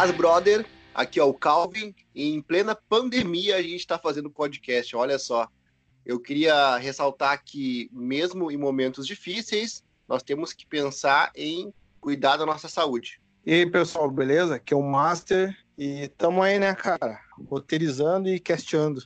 Paz, brother. Aqui é o Calvin. Em plena pandemia a gente está fazendo podcast. Olha só. Eu queria ressaltar que, mesmo em momentos difíceis, nós temos que pensar em cuidar da nossa saúde. E aí, pessoal, beleza? Aqui é o Master. E tamo aí, né, cara? Roteirizando e casteando.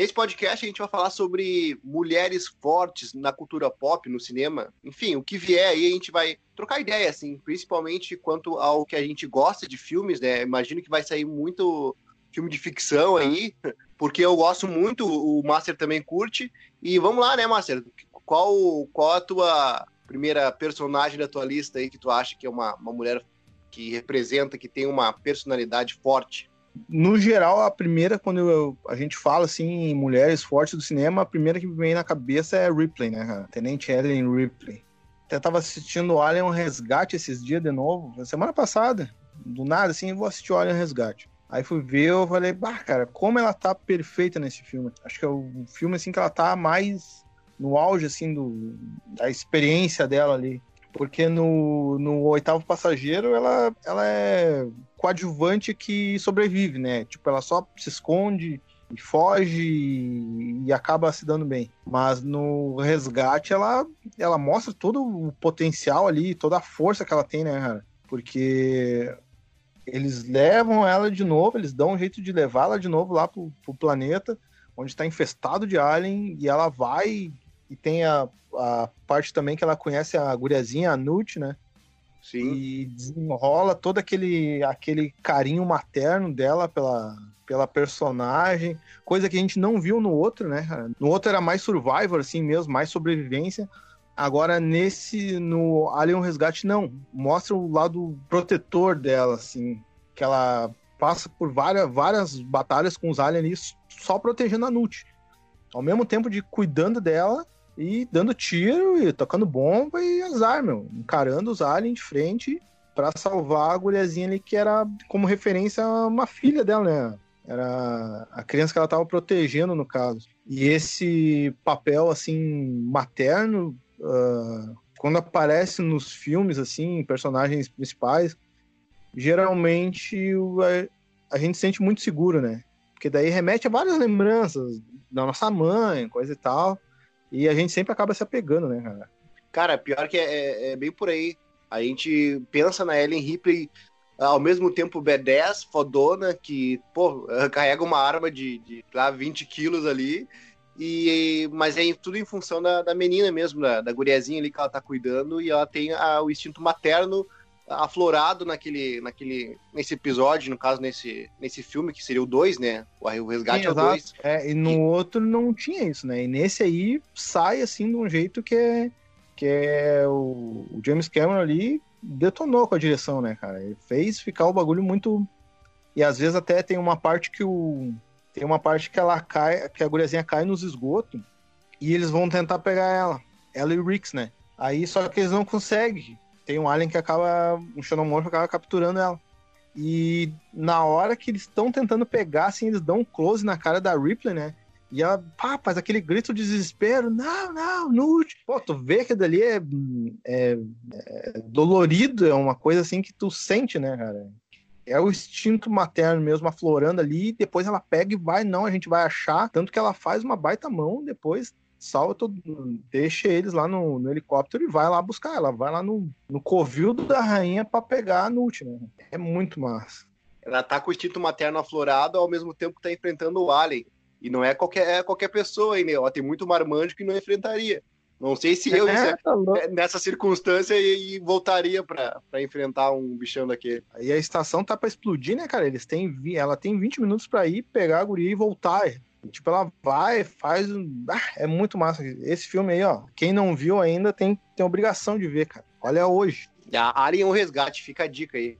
Nesse podcast a gente vai falar sobre mulheres fortes na cultura pop, no cinema. Enfim, o que vier aí a gente vai trocar ideia, assim, principalmente quanto ao que a gente gosta de filmes, né? Imagino que vai sair muito filme de ficção aí, porque eu gosto muito, o Master também curte. E vamos lá, né, Master? Qual, qual a tua primeira personagem da tua lista aí que tu acha que é uma, uma mulher que representa, que tem uma personalidade forte? No geral, a primeira, quando eu, a gente fala assim em mulheres fortes do cinema, a primeira que me vem na cabeça é Ripley, né? Tenente Ellen Ripley. Até tava assistindo Alien Resgate esses dias de novo, semana passada. Do nada, assim, vou assistir Alien Resgate. Aí fui ver, eu falei, bah, cara, como ela tá perfeita nesse filme. Acho que é o filme, assim, que ela tá mais no auge, assim, do, da experiência dela ali. Porque no, no oitavo passageiro ela, ela é coadjuvante que sobrevive, né? Tipo, ela só se esconde e foge e, acaba se dando bem. Mas no resgate ela, ela mostra todo o potencial ali, toda a força que ela tem, né, cara? Porque eles levam ela de novo, eles dão um jeito de levá-la de novo lá pro, pro planeta, onde está infestado de alien, e ela vai e tem a, a parte também que ela conhece a guriazinha, a Nut, né? Sim. E desenrola todo aquele, aquele carinho materno dela pela, pela personagem, coisa que a gente não viu no outro, né? No outro era mais survivor, assim mesmo, mais sobrevivência. Agora, nesse, no Alien Resgate, não. Mostra o lado protetor dela, assim. Que ela passa por várias, várias batalhas com os aliens só protegendo a Nut. Ao mesmo tempo de cuidando dela e dando tiro e tocando bomba e azar, meu. Encarando os aliens de frente para salvar a guriazinha ali que era como referência uma filha dela, né? Era a criança que ela tava protegendo, no caso. E esse papel, assim, materno, uh, quando aparece nos filmes, assim, personagens principais, geralmente a, a gente se sente muito seguro, né? Porque daí remete a várias lembranças da nossa mãe, coisa e tal. E a gente sempre acaba se apegando, né, cara? Cara, pior que é, é, é bem por aí. A gente pensa na Ellen Ripley ao mesmo tempo B10, fodona, que, pô, carrega uma arma de, de lá, 20 quilos ali, e, mas é tudo em função da, da menina mesmo, da, da guriazinha ali que ela tá cuidando, e ela tem a, o instinto materno aflorado naquele, naquele, nesse episódio, no caso, nesse, nesse filme, que seria o 2, né? O Resgate Sim, é o 2. É, e no e... outro não tinha isso, né? E nesse aí sai assim de um jeito que é, que é o, o James Cameron ali detonou com a direção, né, cara? Ele fez ficar o bagulho muito. E às vezes até tem uma parte que o. Tem uma parte que ela cai, que a guriazinha cai nos esgotos e eles vão tentar pegar ela. Ela e o Rix, né? Aí só que eles não conseguem tem um alien que acaba, um xenomorfo acaba capturando ela. E na hora que eles estão tentando pegar, assim, eles dão um close na cara da Ripley, né? E ela, pá, faz aquele grito de desespero, não, não, Nut. Pô, tu vê que dali é, é, é, dolorido, é uma coisa assim que tu sente, né, cara? É o instinto materno mesmo aflorando ali, depois ela pega e vai, não, a gente vai achar. Tanto que ela faz uma baita mão depois salva todo deixa eles lá no, no, helicóptero e vai lá buscar. Ela vai lá no, no covil da rainha para pegar a Nut, né? É muito massa. Ela tá com o instinto materno aflorado ao mesmo tempo que tá enfrentando o Alien. E não é qualquer, é qualquer pessoa aí, né? Ela tem muito marmanjo que não enfrentaria. Não sei se eu, é, tá nessa circunstância, e, voltaria para enfrentar um bichão daquele. E a estação tá para explodir, né, cara? Eles têm, ela tem 20 minutos para ir, pegar a guria e voltar. Tipo, ela vai, faz. Ah, é muito massa. Esse filme aí, ó. Quem não viu ainda tem, tem obrigação de ver, cara. Olha hoje. A Alien o Resgate, fica a dica aí.